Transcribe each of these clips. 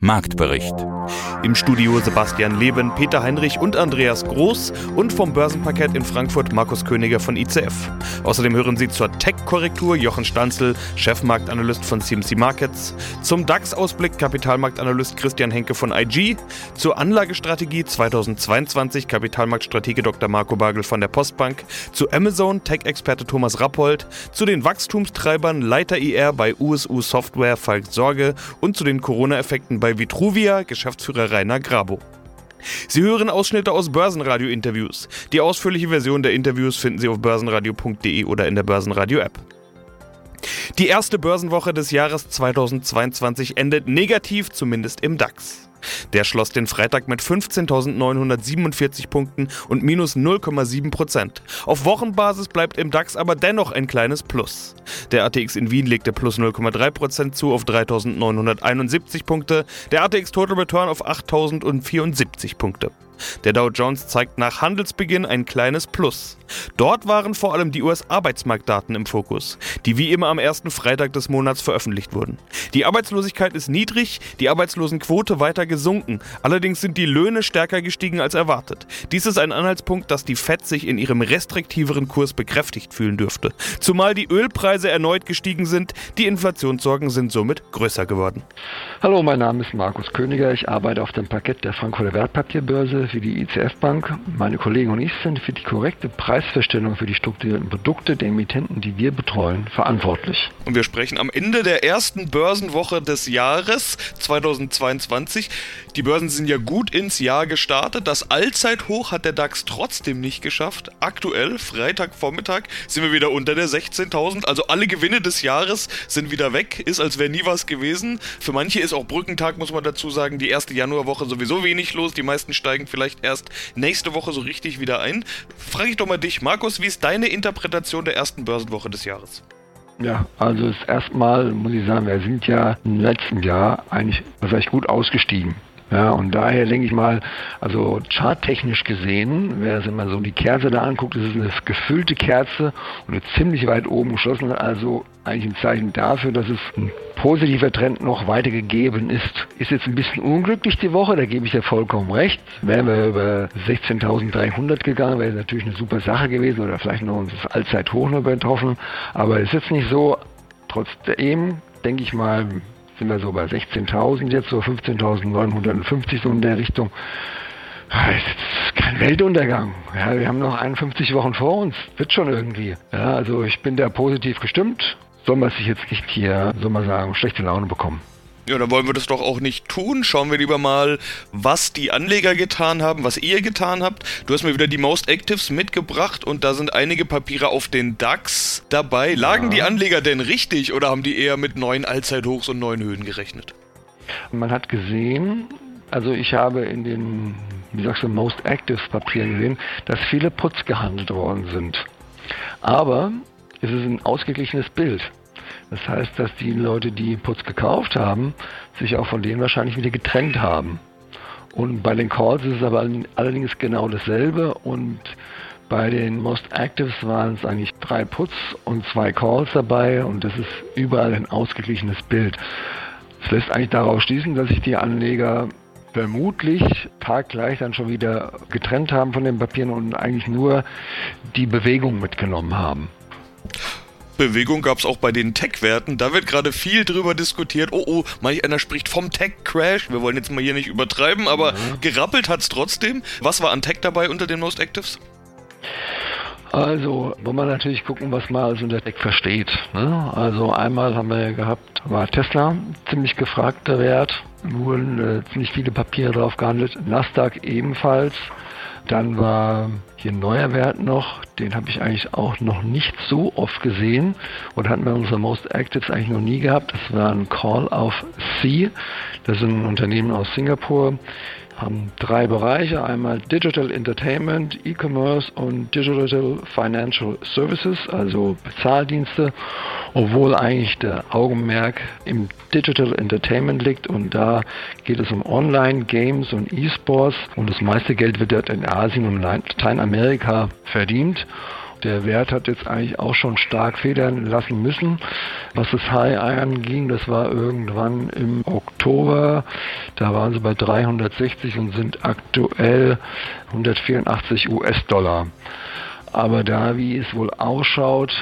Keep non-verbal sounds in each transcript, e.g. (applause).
Marktbericht. Im Studio Sebastian Leben, Peter Heinrich und Andreas Groß und vom Börsenparkett in Frankfurt Markus Königer von ICF. Außerdem hören Sie zur Tech-Korrektur Jochen Stanzel, Chefmarktanalyst von CMC Markets, zum DAX-Ausblick Kapitalmarktanalyst Christian Henke von IG, zur Anlagestrategie 2022 Kapitalmarktstratege Dr. Marco Bagel von der Postbank, zu Amazon Tech-Experte Thomas Rappold, zu den Wachstumstreibern Leiter IR bei USU Software Falk Sorge und zu den Corona-Effekten bei Vitruvia Geschäftsführer Rainer Grabo. Sie hören Ausschnitte aus Börsenradio-Interviews. Die ausführliche Version der Interviews finden Sie auf börsenradio.de oder in der Börsenradio-App. Die erste Börsenwoche des Jahres 2022 endet negativ, zumindest im DAX. Der schloss den Freitag mit 15.947 Punkten und minus 0,7 Prozent. Auf Wochenbasis bleibt im DAX aber dennoch ein kleines Plus. Der ATX in Wien legte plus 0,3 Prozent zu auf 3.971 Punkte, der ATX Total Return auf 8.074 Punkte. Der Dow Jones zeigt nach Handelsbeginn ein kleines Plus. Dort waren vor allem die US-Arbeitsmarktdaten im Fokus, die wie immer am ersten Freitag des Monats veröffentlicht wurden. Die Arbeitslosigkeit ist niedrig, die Arbeitslosenquote weiter gesunken, allerdings sind die Löhne stärker gestiegen als erwartet. Dies ist ein Anhaltspunkt, dass die Fed sich in ihrem restriktiveren Kurs bekräftigt fühlen dürfte. Zumal die Ölpreise erneut gestiegen sind, die Inflationssorgen sind somit größer geworden. Hallo, mein Name ist Markus Königer, ich arbeite auf dem Parkett der Frankfurter Wertpapierbörse für die ICF Bank. Meine Kollegen und ich sind für die korrekte Preisverstellung für die strukturierten Produkte der Emittenten, die wir betreuen, verantwortlich. Und wir sprechen am Ende der ersten Börsenwoche des Jahres 2022. Die Börsen sind ja gut ins Jahr gestartet. Das Allzeithoch hat der DAX trotzdem nicht geschafft. Aktuell, Freitagvormittag, sind wir wieder unter der 16.000. Also alle Gewinne des Jahres sind wieder weg. Ist, als wäre nie was gewesen. Für manche ist auch Brückentag, muss man dazu sagen, die erste Januarwoche sowieso wenig los. Die meisten steigen vielleicht vielleicht erst nächste Woche so richtig wieder ein. Frage ich doch mal dich, Markus, wie ist deine Interpretation der ersten Börsenwoche des Jahres? Ja, also erstmal muss ich sagen, wir sind ja im letzten Jahr eigentlich, heißt, gut ausgestiegen. Ja, und daher denke ich mal, also charttechnisch gesehen, wer sich mal so die Kerze da anguckt, ist es eine gefüllte Kerze und eine ziemlich weit oben geschlossen, also eigentlich ein Zeichen dafür, dass es ein positiver Trend noch weiter gegeben ist. Ist jetzt ein bisschen unglücklich die Woche, da gebe ich dir vollkommen recht. Wären wir über 16.300 gegangen, wäre natürlich eine super Sache gewesen oder vielleicht noch das Allzeithoch noch betroffen. Aber es ist jetzt nicht so. Trotzdem denke ich mal, sind wir so bei 16.000 jetzt, so 15.950 so in der Richtung. Das ist kein Weltuntergang. Ja, wir haben noch 51 Wochen vor uns. Wird schon irgendwie. Ja, also ich bin da positiv gestimmt. Soll man sich jetzt nicht hier, soll man sagen, schlechte Laune bekommen. Ja, dann wollen wir das doch auch nicht tun. Schauen wir lieber mal, was die Anleger getan haben, was ihr getan habt. Du hast mir wieder die Most Actives mitgebracht und da sind einige Papiere auf den DAX dabei. Lagen ja. die Anleger denn richtig oder haben die eher mit neuen Allzeithochs und neuen Höhen gerechnet? Man hat gesehen, also ich habe in den, wie sagst du, Most Actives Papieren gesehen, dass viele Puts gehandelt worden sind. Aber es ist ein ausgeglichenes Bild. Das heißt, dass die Leute, die Putz gekauft haben, sich auch von denen wahrscheinlich wieder getrennt haben. Und bei den Calls ist es aber allerdings genau dasselbe und bei den Most Actives waren es eigentlich drei Puts und zwei Calls dabei und das ist überall ein ausgeglichenes Bild. Das lässt eigentlich darauf schließen, dass sich die Anleger vermutlich taggleich dann schon wieder getrennt haben von den Papieren und eigentlich nur die Bewegung mitgenommen haben. Bewegung gab es auch bei den Tech-Werten. Da wird gerade viel drüber diskutiert. Oh, oh, manch einer spricht vom Tech-Crash. Wir wollen jetzt mal hier nicht übertreiben, aber mhm. gerappelt hat es trotzdem. Was war an Tech dabei unter den Most Actives? Also, wollen wir natürlich gucken, was man als unter Tech versteht. Ne? Also einmal haben wir gehabt, war Tesla ziemlich gefragter Wert, wurden äh, ziemlich viele Papiere drauf gehandelt, Nasdaq ebenfalls. Dann war Hier ein neuer Wert noch, den habe ich eigentlich auch noch nicht so oft gesehen und hatten wir unsere Most Actives eigentlich noch nie gehabt. Das war ein Call auf C. Das ist ein Unternehmen aus Singapur haben drei Bereiche, einmal Digital Entertainment, E-Commerce und Digital Financial Services, also Bezahldienste, obwohl eigentlich der Augenmerk im Digital Entertainment liegt und da geht es um Online-Games und E-Sports. Und das meiste Geld wird dort in Asien und Lateinamerika verdient. Der Wert hat jetzt eigentlich auch schon stark federn lassen müssen. Was das High anging, das war irgendwann im Oktober. Da waren sie bei 360 und sind aktuell 184 US-Dollar. Aber da, wie es wohl ausschaut,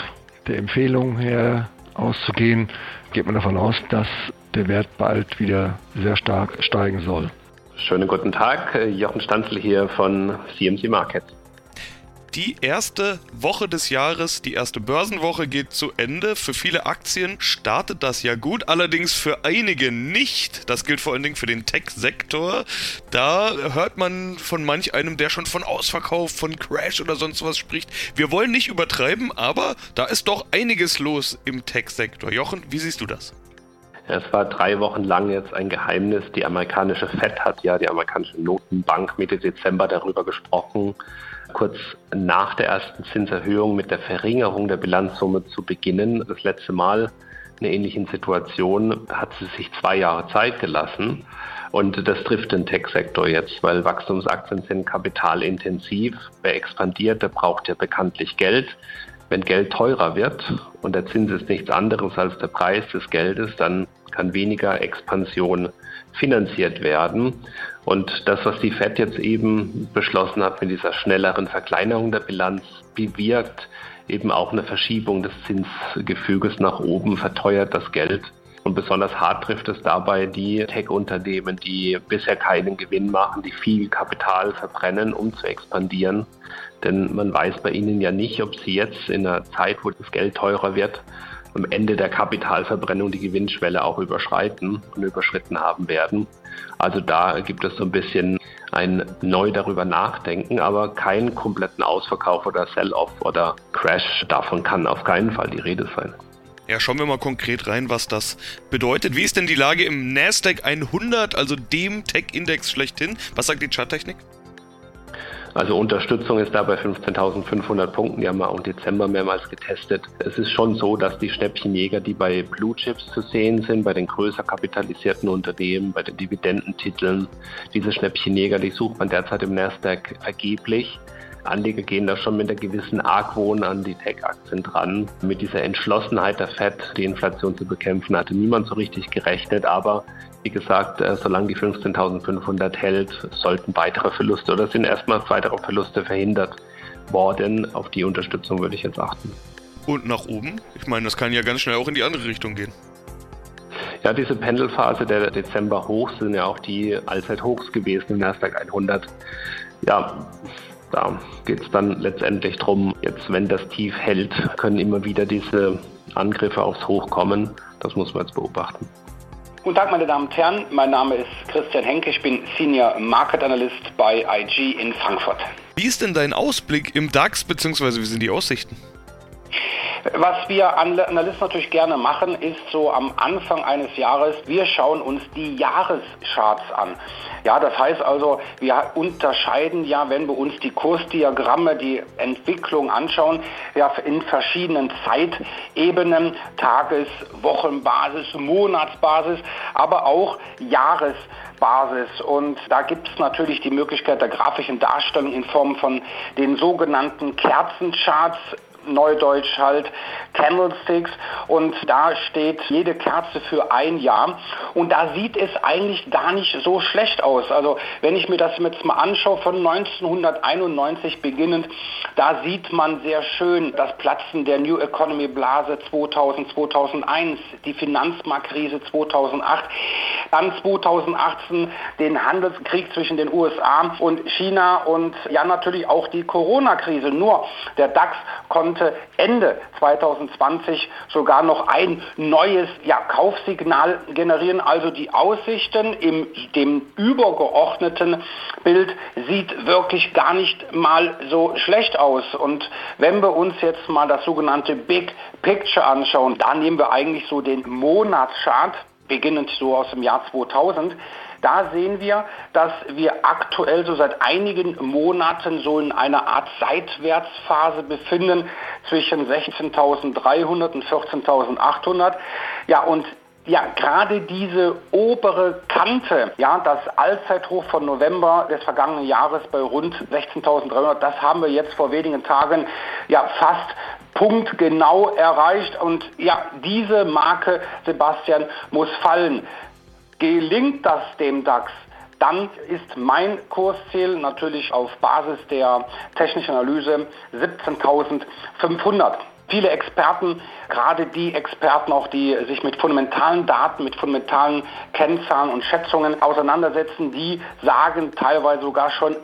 der Empfehlung her auszugehen, geht man davon aus, dass der Wert bald wieder sehr stark steigen soll. Schönen guten Tag, Jochen Stanzel hier von CMC Markets die erste Woche des Jahres, die erste Börsenwoche geht zu Ende. Für viele Aktien startet das ja gut, allerdings für einige nicht. Das gilt vor allen Dingen für den Tech-Sektor. Da hört man von manch einem, der schon von Ausverkauf, von Crash oder sonst was spricht. Wir wollen nicht übertreiben, aber da ist doch einiges los im Tech-Sektor. Jochen, wie siehst du das? Es war drei Wochen lang jetzt ein Geheimnis. Die amerikanische Fed hat ja, die amerikanische Notenbank, Mitte Dezember darüber gesprochen, kurz nach der ersten Zinserhöhung mit der Verringerung der Bilanzsumme zu beginnen. Das letzte Mal in einer ähnlichen Situation hat sie sich zwei Jahre Zeit gelassen. Und das trifft den Tech-Sektor jetzt, weil Wachstumsaktien sind kapitalintensiv. Wer expandiert, der braucht ja bekanntlich Geld. Wenn Geld teurer wird und der Zins ist nichts anderes als der Preis des Geldes, dann kann weniger Expansion finanziert werden. Und das, was die Fed jetzt eben beschlossen hat mit dieser schnelleren Verkleinerung der Bilanz, bewirkt eben auch eine Verschiebung des Zinsgefüges nach oben, verteuert das Geld. Und besonders hart trifft es dabei die Tech-Unternehmen, die bisher keinen Gewinn machen, die viel Kapital verbrennen, um zu expandieren. Denn man weiß bei ihnen ja nicht, ob sie jetzt in einer Zeit, wo das Geld teurer wird, am Ende der Kapitalverbrennung die Gewinnschwelle auch überschreiten und überschritten haben werden. Also da gibt es so ein bisschen ein neu darüber nachdenken, aber keinen kompletten Ausverkauf oder Sell-off oder Crash. Davon kann auf keinen Fall die Rede sein. Ja, schauen wir mal konkret rein, was das bedeutet. Wie ist denn die Lage im Nasdaq 100, also dem Tech-Index schlechthin? Was sagt die Charttechnik? Also Unterstützung ist da bei 15.500 Punkten. Die haben wir auch im Dezember mehrmals getestet. Es ist schon so, dass die Schnäppchenjäger, die bei Blue Chips zu sehen sind, bei den größer kapitalisierten Unternehmen, bei den Dividendentiteln, diese Schnäppchenjäger, die sucht man derzeit im Nasdaq vergeblich. Anleger gehen da schon mit einer gewissen Argwohn an die Tech-Aktien dran. Mit dieser Entschlossenheit der FED, die Inflation zu bekämpfen, hatte niemand so richtig gerechnet. Aber wie gesagt, äh, solange die 15.500 hält, sollten weitere Verluste oder sind erstmal weitere Verluste verhindert worden. Auf die Unterstützung würde ich jetzt achten. Und nach oben? Ich meine, das kann ja ganz schnell auch in die andere Richtung gehen. Ja, diese Pendelphase der Dezember Hochs sind ja auch die Allzeithochs gewesen im Nasdaq 100. Ja, da geht es dann letztendlich darum, jetzt wenn das Tief hält, können immer wieder diese Angriffe aufs Hoch kommen. Das muss man jetzt beobachten. Guten Tag, meine Damen und Herren. Mein Name ist Christian Henke. Ich bin Senior Market Analyst bei IG in Frankfurt. Wie ist denn dein Ausblick im DAX, beziehungsweise wie sind die Aussichten? Was wir Analysten natürlich gerne machen, ist so am Anfang eines Jahres, wir schauen uns die Jahrescharts an. Ja, das heißt also, wir unterscheiden ja, wenn wir uns die Kursdiagramme, die Entwicklung anschauen, ja, in verschiedenen Zeitebenen, Tages-, Wochenbasis, Monatsbasis, aber auch Jahresbasis. Und da gibt es natürlich die Möglichkeit der grafischen Darstellung in Form von den sogenannten Kerzencharts Neudeutsch halt Candlesticks und da steht jede Kerze für ein Jahr und da sieht es eigentlich gar nicht so schlecht aus. Also wenn ich mir das jetzt mal anschaue von 1991 beginnend, da sieht man sehr schön das Platzen der New Economy Blase 2000, 2001, die Finanzmarktkrise 2008. Dann 2018 den Handelskrieg zwischen den USA und China und ja natürlich auch die Corona-Krise. Nur der DAX konnte Ende 2020 sogar noch ein neues ja, Kaufsignal generieren. Also die Aussichten im dem übergeordneten Bild sieht wirklich gar nicht mal so schlecht aus. Und wenn wir uns jetzt mal das sogenannte Big Picture anschauen, da nehmen wir eigentlich so den Monatschart, beginnend so aus dem Jahr 2000, da sehen wir, dass wir aktuell so seit einigen Monaten so in einer Art Seitwärtsphase befinden zwischen 16.300 und 14.800. Ja, und ja, gerade diese obere Kante, ja, das Allzeithoch von November des vergangenen Jahres bei rund 16.300, das haben wir jetzt vor wenigen Tagen ja fast punktgenau erreicht und ja, diese Marke, Sebastian, muss fallen. Gelingt das dem DAX, dann ist mein Kursziel natürlich auf Basis der technischen Analyse 17.500. Viele Experten, gerade die Experten auch, die sich mit fundamentalen Daten, mit fundamentalen Kennzahlen und Schätzungen auseinandersetzen, die sagen teilweise sogar schon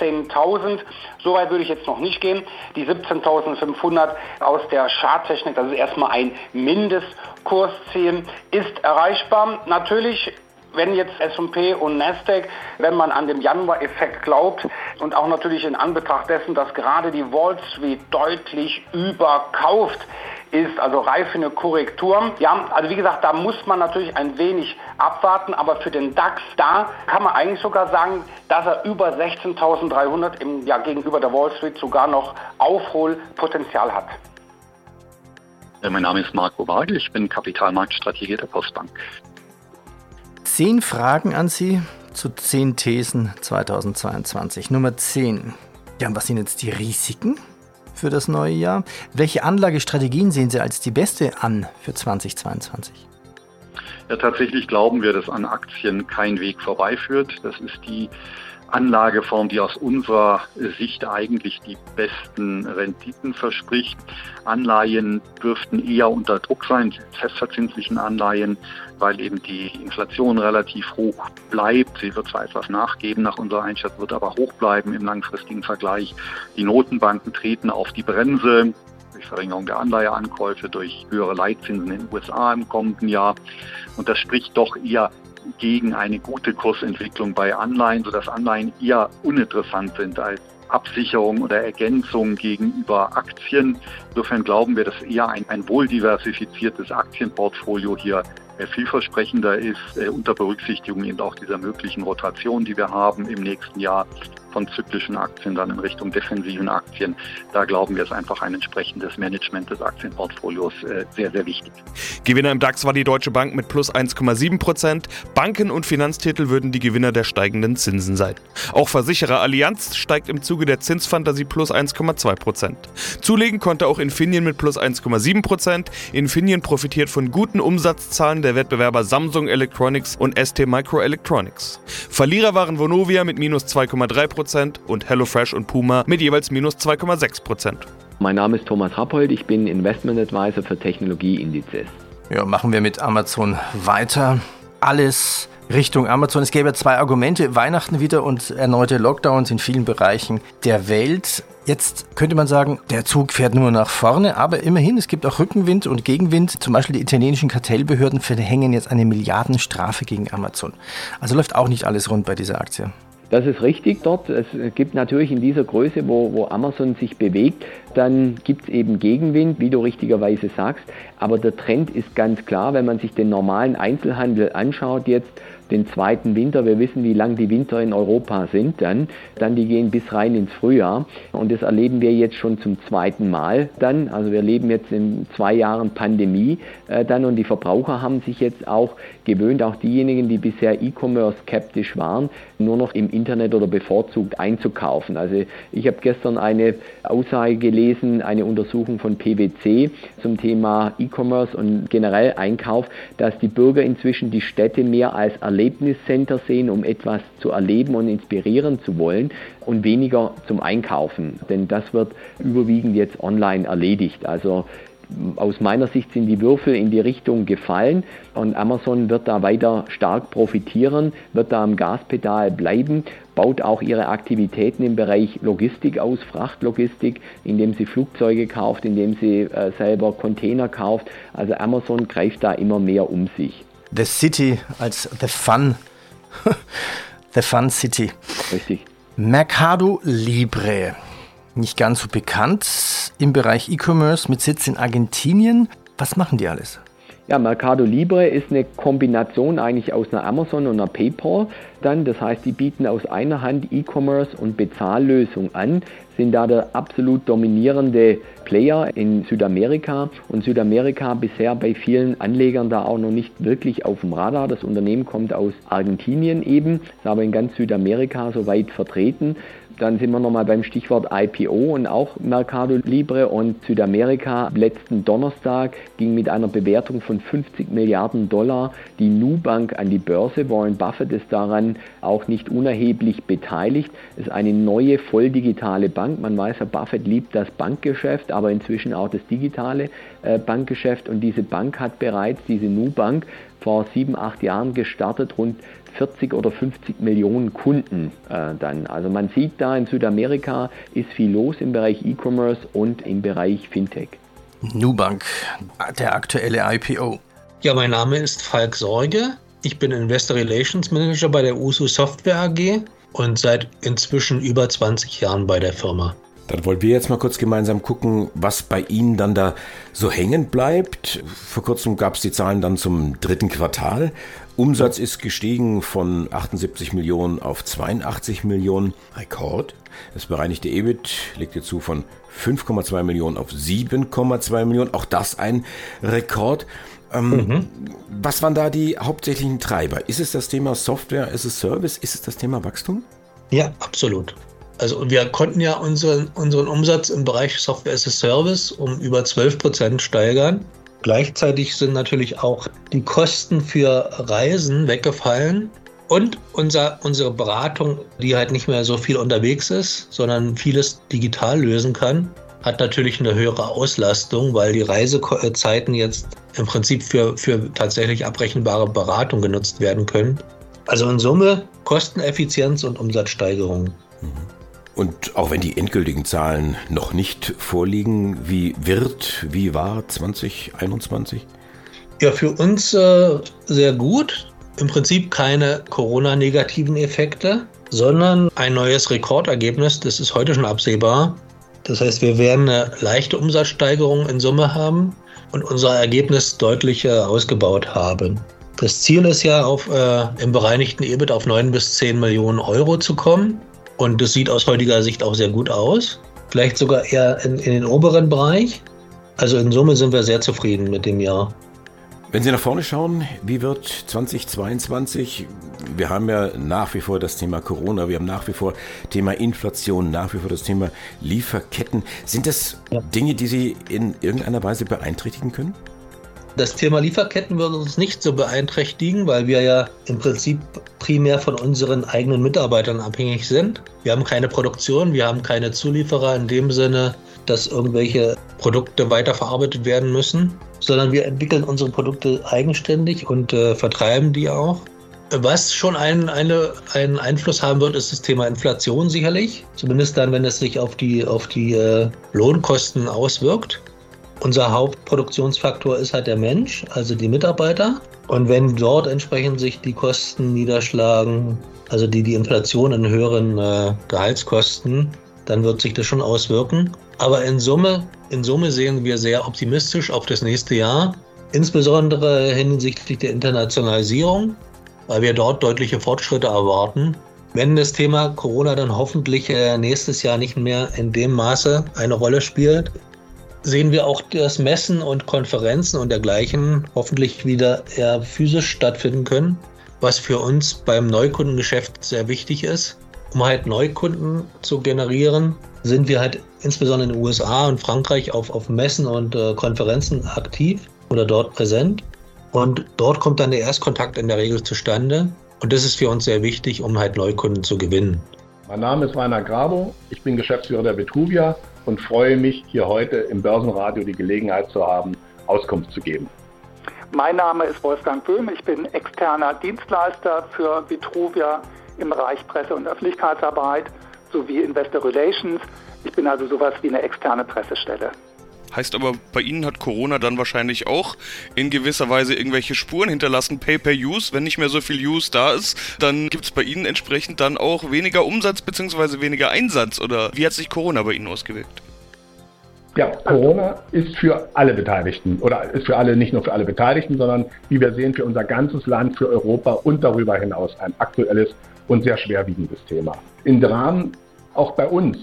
18.000. So weit würde ich jetzt noch nicht gehen. Die 17.500 aus der Charttechnik, das ist erstmal ein Mindestkursziel, ist erreichbar. Natürlich wenn jetzt S&P und Nasdaq, wenn man an den Januar-Effekt glaubt und auch natürlich in Anbetracht dessen, dass gerade die Wall Street deutlich überkauft ist, also reif für eine Korrektur. Ja, also wie gesagt, da muss man natürlich ein wenig abwarten, aber für den DAX, da kann man eigentlich sogar sagen, dass er über 16.300 im ja, gegenüber der Wall Street sogar noch Aufholpotenzial hat. Mein Name ist Marco Wagel, ich bin Kapitalmarktstrategie der Postbank zehn Fragen an Sie zu zehn Thesen 2022. Nummer 10. Ja, was sind jetzt die Risiken für das neue Jahr? Welche Anlagestrategien sehen Sie als die beste an für 2022? Ja, tatsächlich glauben wir, dass an Aktien kein Weg vorbeiführt. Das ist die Anlageform, die aus unserer Sicht eigentlich die besten Renditen verspricht. Anleihen dürften eher unter Druck sein, festverzinslichen Anleihen, weil eben die Inflation relativ hoch bleibt. Sie wird zwar etwas nachgeben nach unserer Einschätzung, wird aber hoch bleiben im langfristigen Vergleich. Die Notenbanken treten auf die Bremse durch Verringerung der Anleiheankäufe, durch höhere Leitzinsen in den USA im kommenden Jahr. Und das spricht doch eher gegen eine gute Kursentwicklung bei Anleihen, sodass Anleihen eher uninteressant sind als Absicherung oder Ergänzung gegenüber Aktien. Insofern glauben wir, dass eher ein, ein wohl diversifiziertes Aktienportfolio hier äh, vielversprechender ist, äh, unter Berücksichtigung eben auch dieser möglichen Rotation, die wir haben im nächsten Jahr von zyklischen Aktien dann in Richtung defensiven Aktien. Da glauben wir, ist einfach ein entsprechendes Management des Aktienportfolios äh, sehr, sehr wichtig. Gewinner im DAX war die Deutsche Bank mit plus 1,7 Prozent. Banken und Finanztitel würden die Gewinner der steigenden Zinsen sein. Auch Versicherer Allianz steigt im Zuge der Zinsfantasie plus 1,2 Prozent. Zulegen konnte auch Infineon mit plus 1,7 Prozent. Infineon profitiert von guten Umsatzzahlen der Wettbewerber Samsung Electronics und ST Microelectronics. Verlierer waren Vonovia mit minus 2,3 Prozent und HelloFresh und Puma mit jeweils minus 2,6%. Mein Name ist Thomas Rappold, ich bin Investment Advisor für Technologieindizes. Ja, machen wir mit Amazon weiter. Alles Richtung Amazon. Es gäbe zwei Argumente, Weihnachten wieder und erneute Lockdowns in vielen Bereichen der Welt. Jetzt könnte man sagen, der Zug fährt nur nach vorne, aber immerhin, es gibt auch Rückenwind und Gegenwind. Zum Beispiel die italienischen Kartellbehörden verhängen jetzt eine Milliardenstrafe gegen Amazon. Also läuft auch nicht alles rund bei dieser Aktie. Das ist richtig dort. Es gibt natürlich in dieser Größe, wo, wo Amazon sich bewegt, dann gibt es eben Gegenwind, wie du richtigerweise sagst. Aber der Trend ist ganz klar, wenn man sich den normalen Einzelhandel anschaut jetzt, den zweiten Winter. Wir wissen, wie lang die Winter in Europa sind dann. Dann die gehen bis rein ins Frühjahr. Und das erleben wir jetzt schon zum zweiten Mal dann. Also wir leben jetzt in zwei Jahren Pandemie äh, dann und die Verbraucher haben sich jetzt auch gewöhnt, auch diejenigen, die bisher E-Commerce skeptisch waren, nur noch im Internet oder bevorzugt einzukaufen. Also ich habe gestern eine Aussage gelesen, eine Untersuchung von PwC zum Thema E-Commerce und generell Einkauf, dass die Bürger inzwischen die Städte mehr als Erlebnis Erlebniscenter sehen, um etwas zu erleben und inspirieren zu wollen und weniger zum Einkaufen. Denn das wird überwiegend jetzt online erledigt. Also aus meiner Sicht sind die Würfel in die Richtung gefallen und Amazon wird da weiter stark profitieren, wird da am Gaspedal bleiben, baut auch ihre Aktivitäten im Bereich Logistik aus, Frachtlogistik, indem sie Flugzeuge kauft, indem sie äh, selber Container kauft. Also Amazon greift da immer mehr um sich. The City als The Fun. (laughs) the Fun City. Richtig. Mercado Libre. Nicht ganz so bekannt im Bereich E-Commerce mit Sitz in Argentinien. Was machen die alles? Ja, Mercado Libre ist eine Kombination eigentlich aus einer Amazon und einer PayPal. Dann, das heißt, die bieten aus einer Hand E-Commerce und Bezahllösung an, sind da der absolut dominierende Player in Südamerika und Südamerika bisher bei vielen Anlegern da auch noch nicht wirklich auf dem Radar. Das Unternehmen kommt aus Argentinien eben, ist aber in ganz Südamerika soweit vertreten. Dann sind wir nochmal beim Stichwort IPO und auch Mercado Libre und Südamerika. Letzten Donnerstag ging mit einer Bewertung von 50 Milliarden Dollar die Nubank an die Börse. Warren Buffett ist daran auch nicht unerheblich beteiligt. Es ist eine neue volldigitale Bank. Man weiß, Herr Buffett liebt das Bankgeschäft, aber inzwischen auch das digitale äh, Bankgeschäft. Und diese Bank hat bereits, diese Nubank, vor sieben, acht Jahren gestartet, rund 40 oder 50 Millionen Kunden äh, dann. Also man sieht da in Südamerika ist viel los im Bereich E-Commerce und im Bereich Fintech. Nubank, der aktuelle IPO. Ja, mein Name ist Falk Sorge. Ich bin Investor Relations Manager bei der USU Software AG und seit inzwischen über 20 Jahren bei der Firma. Dann wollen wir jetzt mal kurz gemeinsam gucken, was bei Ihnen dann da so hängen bleibt. Vor kurzem gab es die Zahlen dann zum dritten Quartal. Umsatz ist gestiegen von 78 Millionen auf 82 Millionen. Rekord. Das bereinigte EBIT legt jetzt zu von 5,2 Millionen auf 7,2 Millionen. Auch das ein Rekord. Ähm, mhm. Was waren da die hauptsächlichen Treiber? Ist es das Thema Software as a Service? Ist es das Thema Wachstum? Ja, absolut. Also wir konnten ja unseren, unseren Umsatz im Bereich Software as a Service um über 12 Prozent steigern. Gleichzeitig sind natürlich auch die Kosten für Reisen weggefallen und unser, unsere Beratung, die halt nicht mehr so viel unterwegs ist, sondern vieles digital lösen kann, hat natürlich eine höhere Auslastung, weil die Reisezeiten jetzt im Prinzip für, für tatsächlich abrechenbare Beratung genutzt werden können. Also in Summe Kosteneffizienz und Umsatzsteigerung. Mhm. Und auch wenn die endgültigen Zahlen noch nicht vorliegen, wie wird, wie war 2021? Ja, für uns äh, sehr gut. Im Prinzip keine Corona-negativen Effekte, sondern ein neues Rekordergebnis. Das ist heute schon absehbar. Das heißt, wir werden eine leichte Umsatzsteigerung in Summe haben und unser Ergebnis deutlich äh, ausgebaut haben. Das Ziel ist ja, auf, äh, im bereinigten EBIT auf 9 bis 10 Millionen Euro zu kommen. Und das sieht aus heutiger Sicht auch sehr gut aus. Vielleicht sogar eher in, in den oberen Bereich. Also in Summe sind wir sehr zufrieden mit dem Jahr. Wenn Sie nach vorne schauen, wie wird 2022? Wir haben ja nach wie vor das Thema Corona, wir haben nach wie vor Thema Inflation, nach wie vor das Thema Lieferketten. Sind das ja. Dinge, die Sie in irgendeiner Weise beeinträchtigen können? Das Thema Lieferketten würde uns nicht so beeinträchtigen, weil wir ja im Prinzip primär von unseren eigenen Mitarbeitern abhängig sind. Wir haben keine Produktion, wir haben keine Zulieferer in dem Sinne, dass irgendwelche Produkte weiterverarbeitet werden müssen, sondern wir entwickeln unsere Produkte eigenständig und äh, vertreiben die auch. Was schon einen, eine, einen Einfluss haben wird, ist das Thema Inflation sicherlich. Zumindest dann, wenn es sich auf die, auf die äh, Lohnkosten auswirkt. Unser Hauptproduktionsfaktor ist halt der Mensch, also die Mitarbeiter. Und wenn dort entsprechend sich die Kosten niederschlagen, also die, die Inflation in höheren äh, Gehaltskosten, dann wird sich das schon auswirken. Aber in Summe, in Summe sehen wir sehr optimistisch auf das nächste Jahr, insbesondere hinsichtlich der Internationalisierung, weil wir dort deutliche Fortschritte erwarten. Wenn das Thema Corona dann hoffentlich äh, nächstes Jahr nicht mehr in dem Maße eine Rolle spielt, sehen wir auch, dass Messen und Konferenzen und dergleichen hoffentlich wieder eher physisch stattfinden können, was für uns beim Neukundengeschäft sehr wichtig ist. Um halt Neukunden zu generieren, sind wir halt insbesondere in den USA und Frankreich auf, auf Messen und äh, Konferenzen aktiv oder dort präsent. Und dort kommt dann der Erstkontakt in der Regel zustande. Und das ist für uns sehr wichtig, um halt Neukunden zu gewinnen. Mein Name ist Rainer Grabo, ich bin Geschäftsführer der Betruvia und freue mich, hier heute im Börsenradio die Gelegenheit zu haben, Auskunft zu geben. Mein Name ist Wolfgang Böhm. Ich bin externer Dienstleister für Vitruvia im Bereich Presse- und Öffentlichkeitsarbeit sowie Investor Relations. Ich bin also sowas wie eine externe Pressestelle. Heißt aber, bei Ihnen hat Corona dann wahrscheinlich auch in gewisser Weise irgendwelche Spuren hinterlassen, Pay-per-Use. Wenn nicht mehr so viel Use da ist, dann gibt es bei Ihnen entsprechend dann auch weniger Umsatz bzw. weniger Einsatz. Oder wie hat sich Corona bei Ihnen ausgewirkt? Ja, Corona ist für alle Beteiligten oder ist für alle, nicht nur für alle Beteiligten, sondern wie wir sehen, für unser ganzes Land, für Europa und darüber hinaus ein aktuelles und sehr schwerwiegendes Thema. Im Rahmen auch bei uns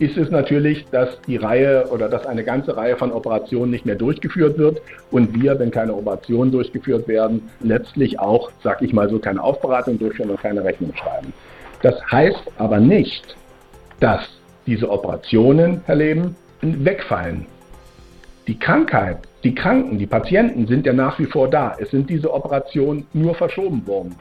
ist es natürlich, dass die Reihe oder dass eine ganze Reihe von Operationen nicht mehr durchgeführt wird und wir, wenn keine Operationen durchgeführt werden, letztlich auch, sag ich mal so, keine Aufberatung durchführen und keine Rechnung schreiben. Das heißt aber nicht, dass diese Operationen, Herr Leben, wegfallen. Die Krankheit, die Kranken, die Patienten sind ja nach wie vor da. Es sind diese Operationen nur verschoben worden.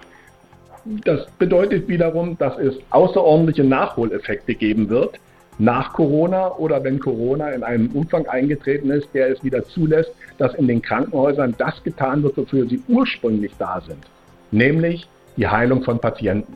Das bedeutet wiederum, dass es außerordentliche Nachholeffekte geben wird, nach Corona oder wenn Corona in einem Umfang eingetreten ist, der es wieder zulässt, dass in den Krankenhäusern das getan wird, wofür sie ursprünglich da sind, nämlich die Heilung von Patienten.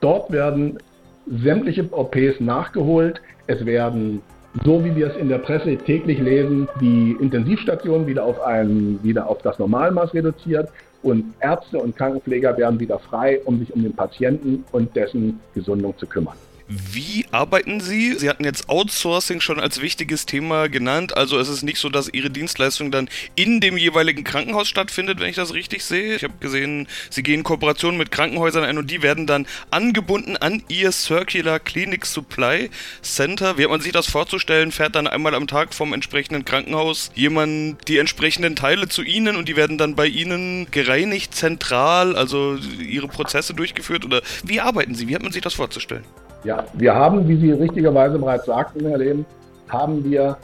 Dort werden sämtliche OPs nachgeholt, es werden so wie wir es in der Presse täglich lesen, die Intensivstationen wieder auf, ein, wieder auf das Normalmaß reduziert und Ärzte und Krankenpfleger werden wieder frei, um sich um den Patienten und dessen Gesundung zu kümmern. Wie arbeiten Sie? Sie hatten jetzt Outsourcing schon als wichtiges Thema genannt. Also es ist nicht so, dass Ihre Dienstleistung dann in dem jeweiligen Krankenhaus stattfindet, wenn ich das richtig sehe. Ich habe gesehen, Sie gehen Kooperationen mit Krankenhäusern ein und die werden dann angebunden an Ihr Circular Clinic Supply Center. Wie hat man sich das vorzustellen? Fährt dann einmal am Tag vom entsprechenden Krankenhaus jemand die entsprechenden Teile zu Ihnen und die werden dann bei Ihnen gereinigt, zentral, also Ihre Prozesse durchgeführt? Oder wie arbeiten Sie? Wie hat man sich das vorzustellen? Ja, wir haben, wie Sie richtigerweise bereits sagten, Herr Lehn, haben wir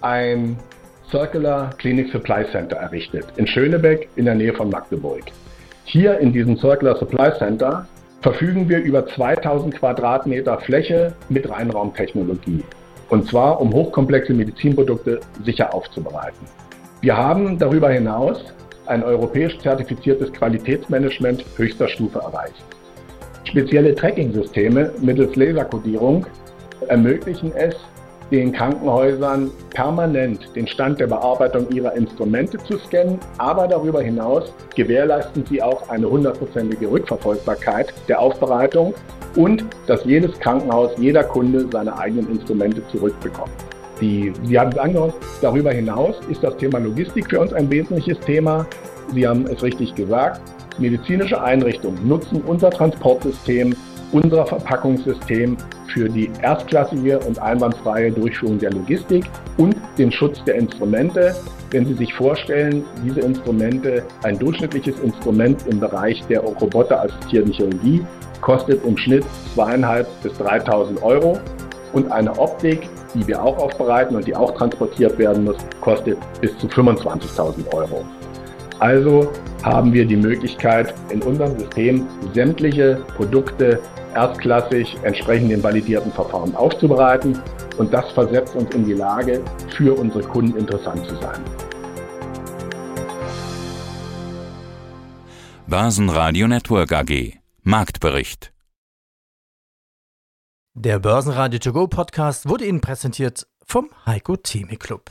ein Circular Clinic Supply Center errichtet in Schönebeck in der Nähe von Magdeburg. Hier in diesem Circular Supply Center verfügen wir über 2000 Quadratmeter Fläche mit Reinraumtechnologie. Und zwar, um hochkomplexe Medizinprodukte sicher aufzubereiten. Wir haben darüber hinaus ein europäisch zertifiziertes Qualitätsmanagement höchster Stufe erreicht. Spezielle Tracking-Systeme mittels Laserkodierung ermöglichen es, den Krankenhäusern permanent den Stand der Bearbeitung ihrer Instrumente zu scannen, aber darüber hinaus gewährleisten sie auch eine hundertprozentige Rückverfolgbarkeit der Aufbereitung und dass jedes Krankenhaus, jeder Kunde seine eigenen Instrumente zurückbekommt. Die, Sie haben es angehört, darüber hinaus ist das Thema Logistik für uns ein wesentliches Thema. Sie haben es richtig gesagt, Medizinische Einrichtungen nutzen unser Transportsystem, unser Verpackungssystem für die erstklassige und einwandfreie Durchführung der Logistik und den Schutz der Instrumente. Wenn Sie sich vorstellen, diese Instrumente, ein durchschnittliches Instrument im Bereich der roboterassistierten Chirurgie, kostet im Schnitt zweieinhalb bis 3.000 Euro und eine Optik, die wir auch aufbereiten und die auch transportiert werden muss, kostet bis zu 25.000 Euro. Also haben wir die Möglichkeit, in unserem System sämtliche Produkte erstklassig entsprechend den validierten Verfahren aufzubereiten. Und das versetzt uns in die Lage, für unsere Kunden interessant zu sein. Börsenradio Network AG Marktbericht Der Börsenradio To Go Podcast wurde Ihnen präsentiert vom Heiko Theme Club.